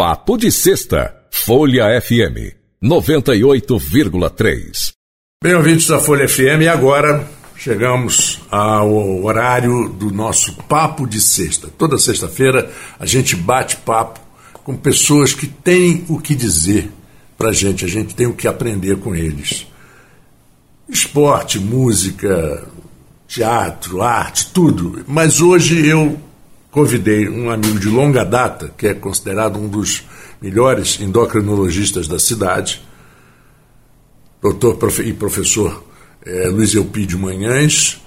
Papo de Sexta, Folha FM 98,3. Bem, ouvintes da Folha FM, e agora chegamos ao horário do nosso Papo de Sexta. Toda sexta-feira a gente bate papo com pessoas que têm o que dizer para gente, a gente tem o que aprender com eles. Esporte, música, teatro, arte, tudo. Mas hoje eu convidei um amigo de longa data, que é considerado um dos melhores endocrinologistas da cidade, doutor e professor é, Luiz Elpidio Manhães.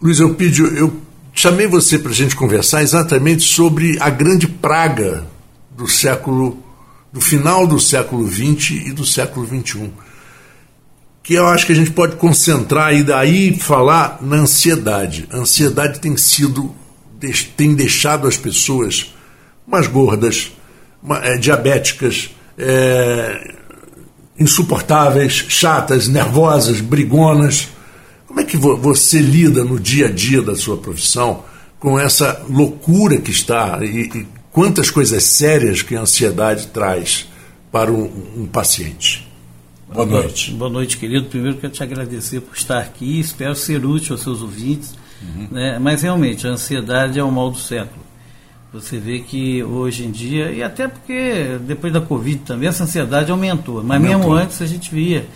Luiz Elpidio, eu chamei você para a gente conversar exatamente sobre a grande praga do século, do final do século XX e do século XXI, que eu acho que a gente pode concentrar e daí falar na ansiedade. A ansiedade tem sido tem deixado as pessoas mais gordas, é, diabéticas, é, insuportáveis, chatas, nervosas, brigonas. Como é que você lida no dia a dia da sua profissão com essa loucura que está e, e quantas coisas sérias que a ansiedade traz para um, um paciente? Boa noite. Boa noite, querido. Primeiro quero te agradecer por estar aqui. Espero ser útil aos seus ouvintes Uhum. Né? Mas realmente, a ansiedade é o mal do século. Você vê que hoje em dia, e até porque depois da Covid também, essa ansiedade aumentou. Mas aumentou. mesmo antes a gente via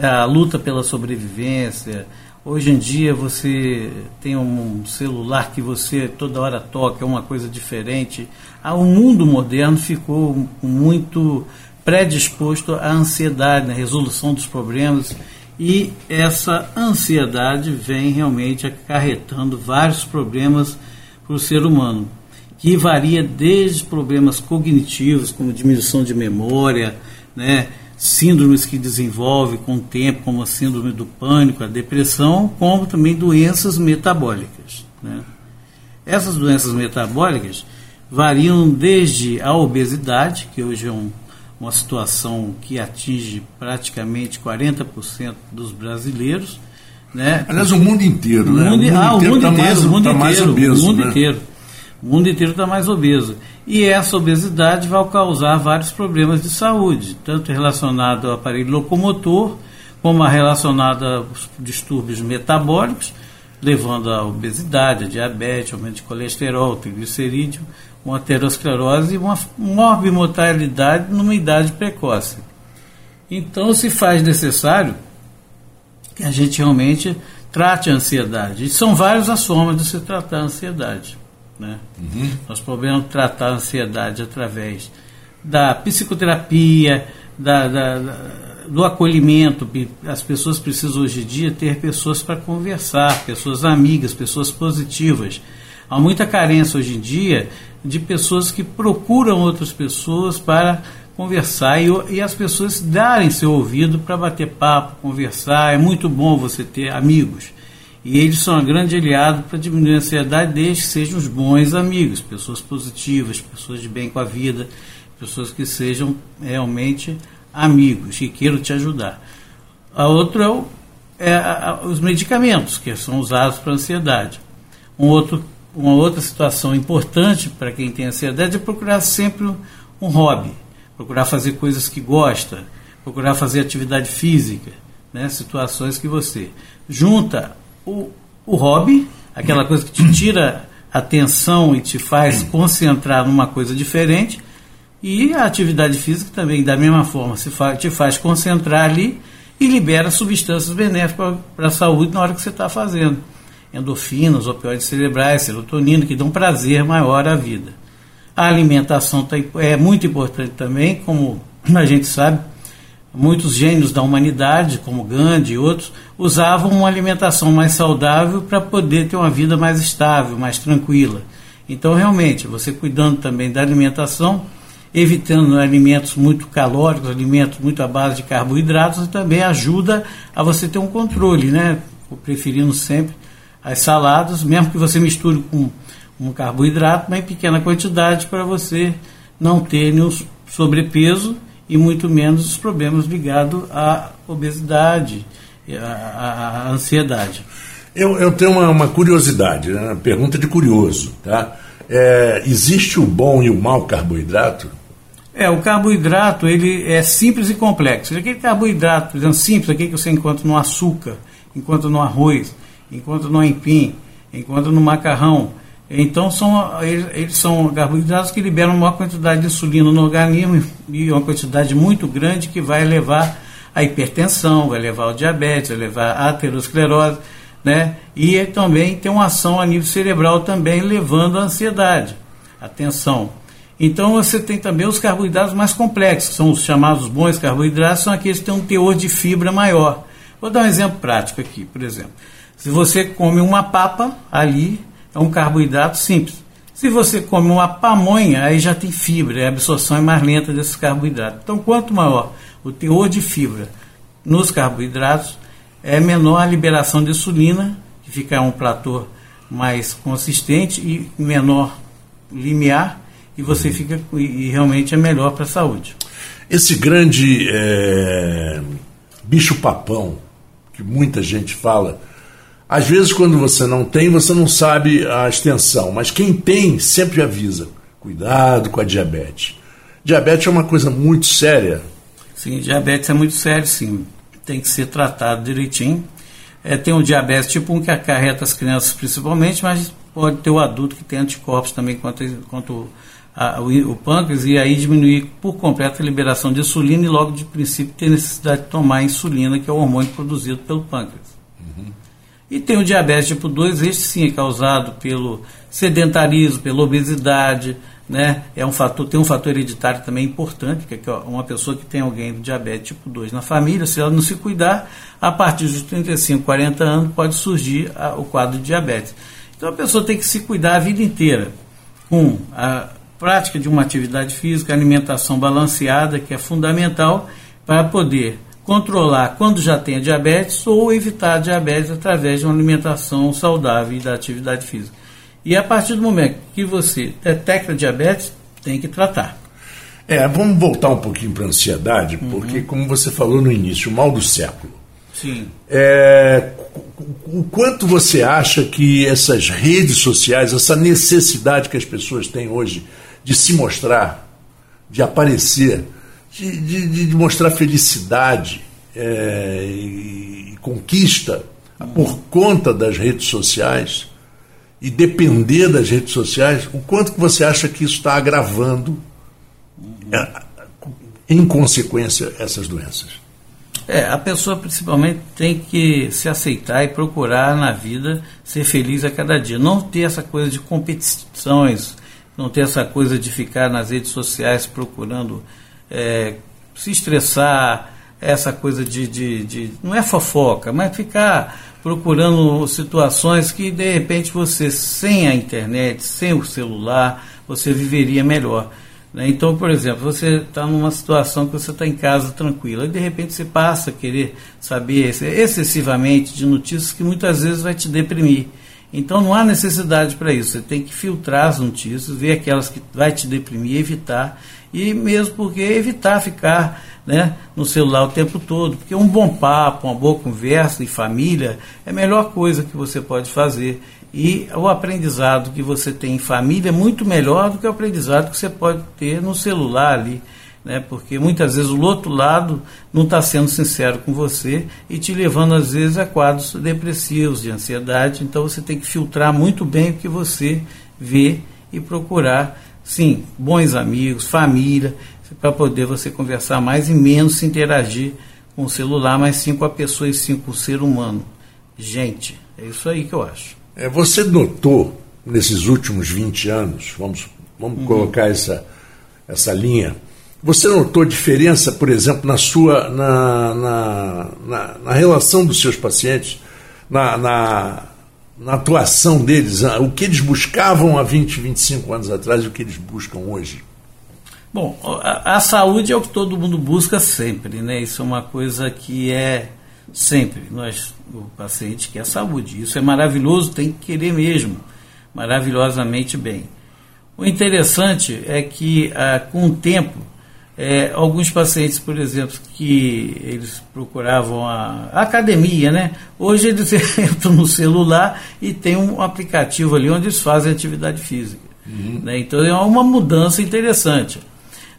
a luta pela sobrevivência. Hoje em dia você tem um celular que você toda hora toca, é uma coisa diferente. Ah, o mundo moderno ficou muito predisposto à ansiedade, na resolução dos problemas. E essa ansiedade vem realmente acarretando vários problemas para o ser humano, que varia desde problemas cognitivos, como diminuição de memória, né, síndromes que desenvolve com o tempo, como a síndrome do pânico, a depressão, como também doenças metabólicas. Né. Essas doenças metabólicas variam desde a obesidade, que hoje é um uma situação que atinge praticamente 40% dos brasileiros. Né? Aliás, o mundo inteiro, o né? Mundo, o mundo ah, inteiro está mais, o mundo tá mais obeso. O mundo né? inteiro. O mundo inteiro está mais obeso. E essa obesidade vai causar vários problemas de saúde, tanto relacionado ao aparelho locomotor, como relacionado aos distúrbios metabólicos, levando à obesidade, a diabetes, aumento de colesterol, triglicerídeo, uma aterosclerose e uma morbimortalidade numa idade precoce. Então se faz necessário que a gente realmente trate a ansiedade. E são várias as formas de se tratar a ansiedade. Né? Uhum. Nós podemos tratar a ansiedade através da psicoterapia, da, da, da, do acolhimento. As pessoas precisam hoje em dia ter pessoas para conversar, pessoas amigas, pessoas positivas. Há muita carência hoje em dia de pessoas que procuram outras pessoas para conversar e, e as pessoas darem seu ouvido para bater papo, conversar. É muito bom você ter amigos. E eles são um grande aliado para diminuir a ansiedade, desde que sejam os bons amigos, pessoas positivas, pessoas de bem com a vida, pessoas que sejam realmente amigos e queiram te ajudar. A outra é, o, é a, os medicamentos que são usados para ansiedade. Um outro uma outra situação importante para quem tem ansiedade é procurar sempre um hobby, procurar fazer coisas que gosta, procurar fazer atividade física, né? situações que você junta o, o hobby, aquela coisa que te tira atenção e te faz concentrar numa coisa diferente, e a atividade física também, da mesma forma, se faz, te faz concentrar ali e libera substâncias benéficas para a saúde na hora que você está fazendo endorfinas, opioides cerebrais, serotonina, que dão prazer maior à vida. A alimentação tá é muito importante também, como a gente sabe, muitos gênios da humanidade, como Gandhi e outros, usavam uma alimentação mais saudável para poder ter uma vida mais estável, mais tranquila. Então, realmente, você cuidando também da alimentação, evitando alimentos muito calóricos, alimentos muito à base de carboidratos, também ajuda a você ter um controle, né? Preferindo sempre as saladas, mesmo que você misture com um carboidrato, mas em pequena quantidade para você não ter nenhum sobrepeso e muito menos os problemas ligados à obesidade, à, à ansiedade. Eu, eu tenho uma, uma curiosidade, né? uma pergunta de curioso. Tá? É, existe o bom e o mau carboidrato? É, o carboidrato ele é simples e complexo. Aquele carboidrato, por exemplo, simples, aquele que você encontra no açúcar, encontra no arroz, encontra no aipim, encontra no macarrão. Então são, eles, eles, são carboidratos que liberam uma quantidade de insulina no organismo e uma quantidade muito grande que vai levar à hipertensão, vai levar ao diabetes, vai levar à aterosclerose, né? E também tem uma ação a nível cerebral também levando à ansiedade, à tensão. Então você tem também os carboidratos mais complexos, são os chamados bons carboidratos, são aqueles que têm um teor de fibra maior. Vou dar um exemplo prático aqui, por exemplo. Se você come uma papa, ali é um carboidrato simples. Se você come uma pamonha, aí já tem fibra, a absorção é mais lenta desses carboidratos. Então, quanto maior o teor de fibra nos carboidratos, é menor a liberação de insulina, que fica um platô mais consistente e menor limiar, e você uhum. fica e realmente é melhor para a saúde. Esse grande é, bicho papão que muita gente fala, às vezes quando você não tem, você não sabe a extensão, mas quem tem sempre avisa. Cuidado com a diabetes. Diabetes é uma coisa muito séria. Sim, diabetes é muito sério, sim. Tem que ser tratado direitinho. É, tem o diabetes tipo 1 que acarreta as crianças principalmente, mas pode ter o adulto que tem anticorpos também quanto, quanto a, o, o, pâncreas e aí diminuir por completo a liberação de insulina e logo de princípio ter necessidade de tomar insulina, que é o hormônio produzido pelo pâncreas. E tem o diabetes tipo 2, este sim é causado pelo sedentarismo, pela obesidade, né? É um fator, tem um fator hereditário também importante, que é uma pessoa que tem alguém do diabetes tipo 2 na família, se ela não se cuidar, a partir dos 35, 40 anos pode surgir a, o quadro de diabetes. Então a pessoa tem que se cuidar a vida inteira com a prática de uma atividade física, alimentação balanceada, que é fundamental para poder controlar quando já tem a diabetes ou evitar a diabetes através de uma alimentação saudável e da atividade física. E a partir do momento que você detecta diabetes, tem que tratar. É, vamos voltar um pouquinho para a ansiedade, uhum. porque, como você falou no início, o mal do século. Sim. É, o quanto você acha que essas redes sociais, essa necessidade que as pessoas têm hoje de se mostrar, de aparecer, de, de, de mostrar felicidade é, e, e conquista por conta das redes sociais e depender das redes sociais, o quanto que você acha que isso está agravando, é, em consequência, essas doenças? É, a pessoa principalmente tem que se aceitar e procurar na vida ser feliz a cada dia. Não ter essa coisa de competições, não ter essa coisa de ficar nas redes sociais procurando é, se estressar, essa coisa de, de, de, Não é fofoca, mas ficar procurando situações que de repente você, sem a internet, sem o celular, você viveria melhor. Né? Então, por exemplo, você está numa situação que você está em casa tranquila e de repente você passa a querer saber excessivamente de notícias que muitas vezes vai te deprimir. Então não há necessidade para isso. Você tem que filtrar as notícias, ver aquelas que vai te deprimir, evitar e mesmo porque evitar ficar né, no celular o tempo todo, porque um bom papo, uma boa conversa em família é a melhor coisa que você pode fazer. E o aprendizado que você tem em família é muito melhor do que o aprendizado que você pode ter no celular ali né? porque muitas vezes o outro lado não está sendo sincero com você e te levando às vezes a quadros depressivos, de ansiedade. Então você tem que filtrar muito bem o que você vê e procurar, sim, bons amigos, família, para poder você conversar mais e menos se interagir com o celular, mas sim com a pessoa e sim com o ser humano. Gente, é isso aí que eu acho. É, você notou nesses últimos 20 anos, vamos, vamos uhum. colocar essa, essa linha, você notou diferença, por exemplo, na sua na, na, na, na relação dos seus pacientes, na, na, na, atuação deles, o que eles buscavam há 20, 25 anos atrás e o que eles buscam hoje? Bom, a, a saúde é o que todo mundo busca sempre, né? Isso é uma coisa que é sempre. Nós, o paciente quer saúde. Isso é maravilhoso, tem que querer mesmo, maravilhosamente bem. O interessante é que, ah, com o tempo, é, alguns pacientes, por exemplo, que eles procuravam a, a academia, né? Hoje eles entram no celular e tem um aplicativo ali onde eles fazem atividade física. Uhum. Né? Então é uma mudança interessante.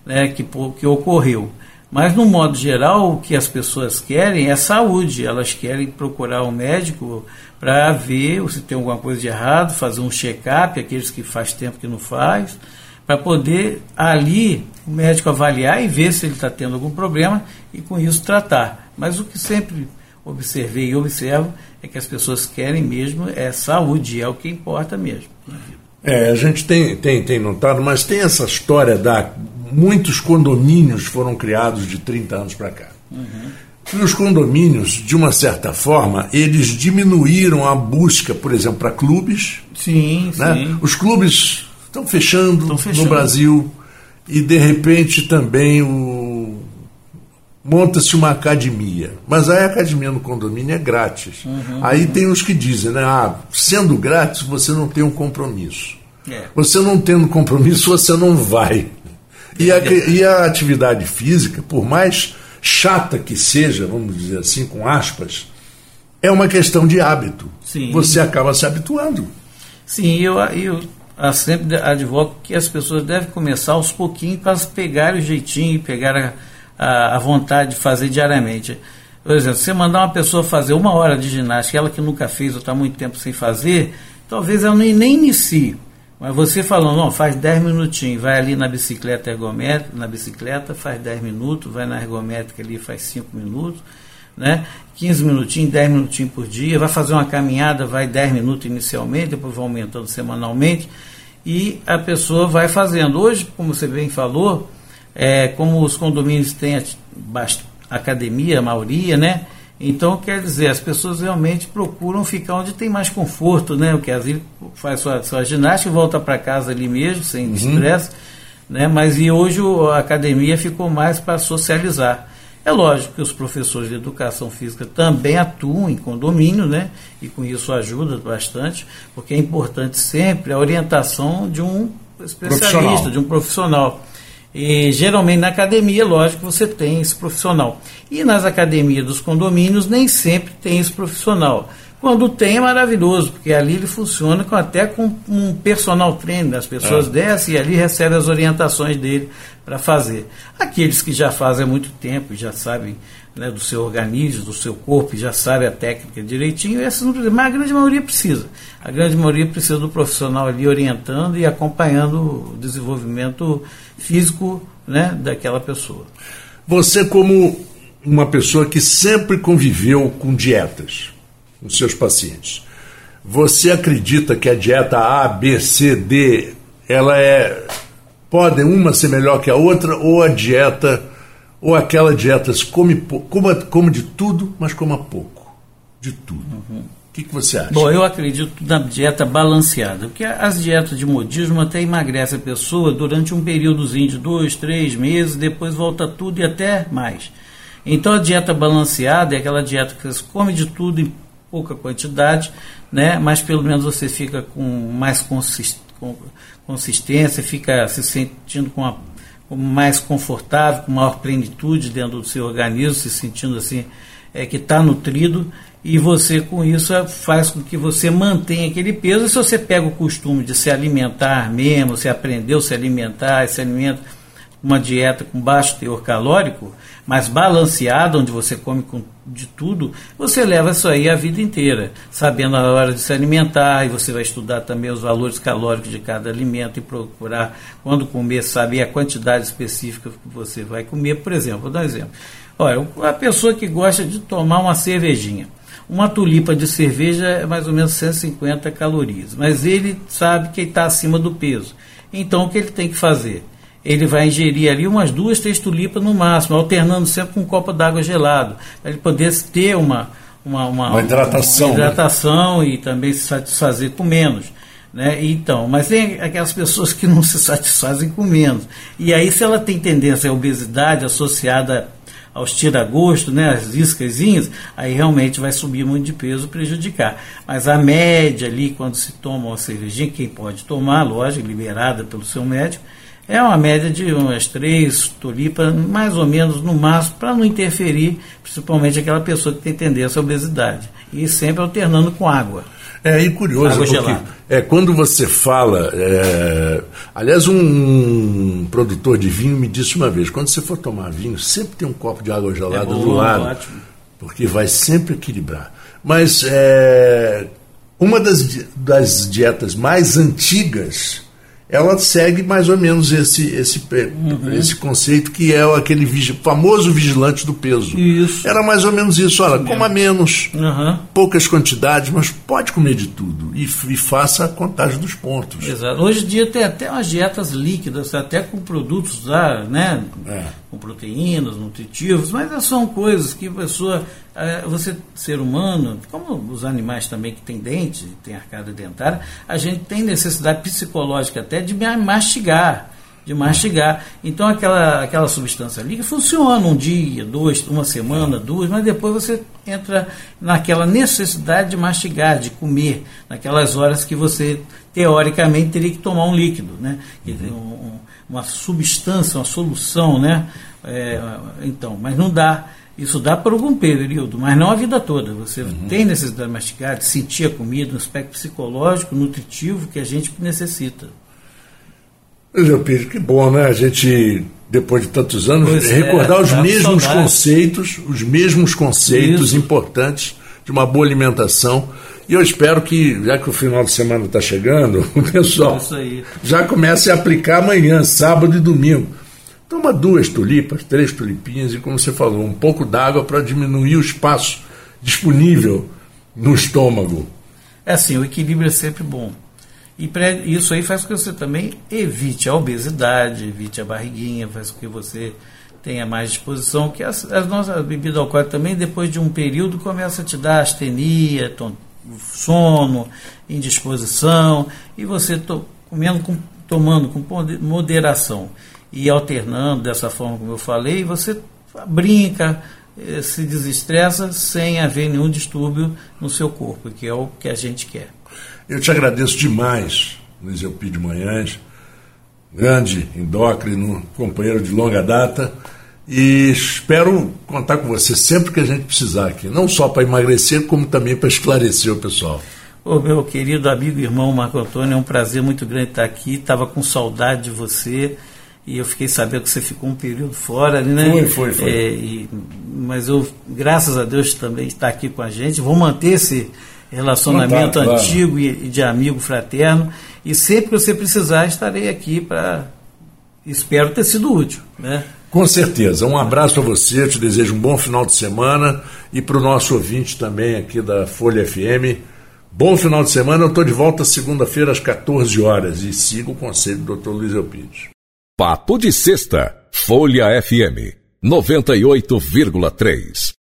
né, que, que ocorreu. Mas, no modo geral, o que as pessoas querem é saúde. Elas querem procurar um médico para ver se tem alguma coisa de errado, fazer um check-up, aqueles que faz tempo que não faz, para poder ali o médico avaliar e ver se ele está tendo algum problema e com isso tratar. Mas o que sempre observei e observo é que as pessoas querem mesmo é saúde, é o que importa mesmo. É, a gente tem, tem, tem notado, mas tem essa história da. Muitos condomínios foram criados de 30 anos para cá. Uhum. E os condomínios, de uma certa forma, eles diminuíram a busca, por exemplo, para clubes. Sim, né? sim. Os clubes estão fechando, fechando, no Brasil e, de repente, também o... monta-se uma academia. Mas aí a academia no condomínio é grátis. Uhum, aí uhum. tem os que dizem, né? Ah, sendo grátis, você não tem um compromisso. É. Você não tendo compromisso, você não vai. E a, e a atividade física, por mais chata que seja, vamos dizer assim, com aspas, é uma questão de hábito. Sim. Você acaba se habituando. Sim, eu, eu sempre advogo que as pessoas devem começar aos pouquinhos para pegar o jeitinho, pegar a, a, a, vontade de fazer diariamente. Por exemplo, você mandar uma pessoa fazer uma hora de ginástica, ela que nunca fez ou está muito tempo sem fazer, talvez ela nem inicie. Mas você falando, não, faz 10 minutinhos, vai ali na bicicleta ergométrica, na bicicleta, faz 10 minutos, vai na ergométrica ali, faz 5 minutos, né? 15 minutinhos, 10 minutinhos por dia, vai fazer uma caminhada, vai 10 minutos inicialmente, depois vai aumentando semanalmente, e a pessoa vai fazendo. Hoje, como você bem falou, é, como os condomínios têm academia, a maioria, né? Então, quer dizer, as pessoas realmente procuram ficar onde tem mais conforto, né? O que às vezes faz sua, sua ginástica e volta para casa ali mesmo, sem uhum. estresse, né? Mas e hoje a academia ficou mais para socializar. É lógico que os professores de educação física também atuam em condomínio, né? E com isso ajuda bastante, porque é importante sempre a orientação de um especialista, de um profissional. E geralmente na academia, lógico, você tem esse profissional. E nas academias dos condomínios nem sempre tem esse profissional. Quando tem é maravilhoso, porque ali ele funciona com, até com um personal trainer. As pessoas é. descem e ali recebem as orientações dele para fazer. Aqueles que já fazem há muito tempo, já sabem né, do seu organismo, do seu corpo, já sabem a técnica direitinho, essas não precisam, mas a grande maioria precisa. A grande maioria precisa do profissional ali orientando e acompanhando o desenvolvimento físico né, daquela pessoa. Você, como uma pessoa que sempre conviveu com dietas, com seus pacientes, você acredita que a dieta A, B, C, D, ela é. Podem uma ser melhor que a outra, ou a dieta, ou aquela dieta come, come, come de tudo, mas coma pouco. De tudo. Uhum. O que, que, você acha? Bom, eu acredito na dieta balanceada, porque as dietas de modismo até emagrece a pessoa durante um períodozinho de dois, três meses, depois volta tudo e até mais. Então a dieta balanceada é aquela dieta que você come de tudo em pouca quantidade, né? mas pelo menos você fica com mais consistência, fica se sentindo com, com mais confortável, com maior plenitude dentro do seu organismo, se sentindo assim é, que está nutrido e você com isso faz com que você mantenha aquele peso. E se você pega o costume de se alimentar mesmo, você aprendeu a se alimentar, se alimenta uma dieta com baixo teor calórico, mas balanceada, onde você come com, de tudo, você leva isso aí a vida inteira, sabendo a hora de se alimentar, e você vai estudar também os valores calóricos de cada alimento e procurar, quando comer, saber a quantidade específica que você vai comer. Por exemplo, vou dar um exemplo. Olha, a pessoa que gosta de tomar uma cervejinha. Uma tulipa de cerveja é mais ou menos 150 calorias, mas ele sabe que está acima do peso. Então o que ele tem que fazer? Ele vai ingerir ali umas duas, três tulipas no máximo, alternando sempre com um copo d'água gelado, para ele poder ter uma, uma, uma, uma hidratação, uma hidratação né? e também se satisfazer com menos. Né? Então, mas tem aquelas pessoas que não se satisfazem com menos. E aí, se ela tem tendência à obesidade associada aos tira-gosto, né, as iscazinhas, aí realmente vai subir muito de peso, prejudicar. Mas a média ali, quando se toma uma cervejinha, quem pode tomar, lógico, liberada pelo seu médico, é uma média de umas três tulipas, mais ou menos no máximo, para não interferir, principalmente aquela pessoa que tem tendência à obesidade. E sempre alternando com água. É, e curioso, Água porque gelada. é, quando você fala. É, aliás, um, um, produtor de vinho me disse uma vez: quando você for tomar vinho, sempre tem um copo de água gelada é bom, do lado. Ótimo. Porque vai sempre equilibrar. Mas é, uma das, das dietas mais antigas ela segue mais ou menos esse, esse, uhum. esse conceito que é aquele famoso vigilante do peso. Isso. Era mais ou menos isso. Olha, isso coma menos, uhum. poucas quantidades, mas pode comer de tudo e, e, faça a contagem dos pontos. Exato. Hoje em dia tem até umas dietas líquidas, até com produtos lá, né? É. Com proteínas, nutritivos, mas são coisas que a pessoa é, você, ser humano, como os animais também que têm dentes, têm arcada dentária, a gente tem necessidade psicológica até de mastigar, de mastigar. Então aquela, aquela substância ali que funciona um dia, dois, uma semana, duas, mas depois você entra naquela necessidade de mastigar, de comer, naquelas horas que você teoricamente teria que tomar um líquido, né? Uhum. uma substância, uma solução, né? É, então, mas não dá. Isso dá por algum período, mas não a vida toda. Você uhum. tem necessidade de mastigar, de sentir a comida, um aspecto psicológico, nutritivo que a gente necessita. Pedro, que bom, né? A gente, depois de tantos anos, pois é, recordar é, os mesmos conceitos, os mesmos conceitos Isso. importantes de uma boa alimentação. E eu espero que, já que o final de semana está chegando, o pessoal já comece a aplicar amanhã, sábado e domingo Toma duas tulipas, três tulipinhas e, como você falou, um pouco d'água para diminuir o espaço disponível no estômago. É assim, o equilíbrio é sempre bom. E isso aí faz com que você também evite a obesidade, evite a barriguinha, faz com que você tenha mais disposição, que as, as nossas bebidas alcoólicas também, depois de um período, começa a te dar astenia, tom, sono, indisposição, e você to, comendo com, tomando com moderação e alternando dessa forma como eu falei, você brinca, eh, se desestressa sem haver nenhum distúrbio no seu corpo, que é o que a gente quer. Eu te agradeço demais, Luiz Eupídio Manhães, grande endócrino, companheiro de longa data, e espero contar com você sempre que a gente precisar aqui, não só para emagrecer, como também para esclarecer o pessoal. Ô, meu querido amigo e irmão Marco Antônio, é um prazer muito grande estar aqui, estava com saudade de você e eu fiquei sabendo que você ficou um período fora, né? Foi, foi, foi. É, e, mas eu, graças a Deus, também está aqui com a gente. Vou manter esse relacionamento tá, antigo claro. e, de amigo fraterno. E sempre que você precisar, estarei aqui para. Espero ter sido útil, né? Com certeza. Um abraço para você, te desejo um bom final de semana e para o nosso ouvinte também aqui da Folha FM. Bom final de semana, eu estou de volta segunda-feira às 14 horas e sigo o conselho do Dr. Luiz Elpides. Papo de Sexta, Folha FM 98,3.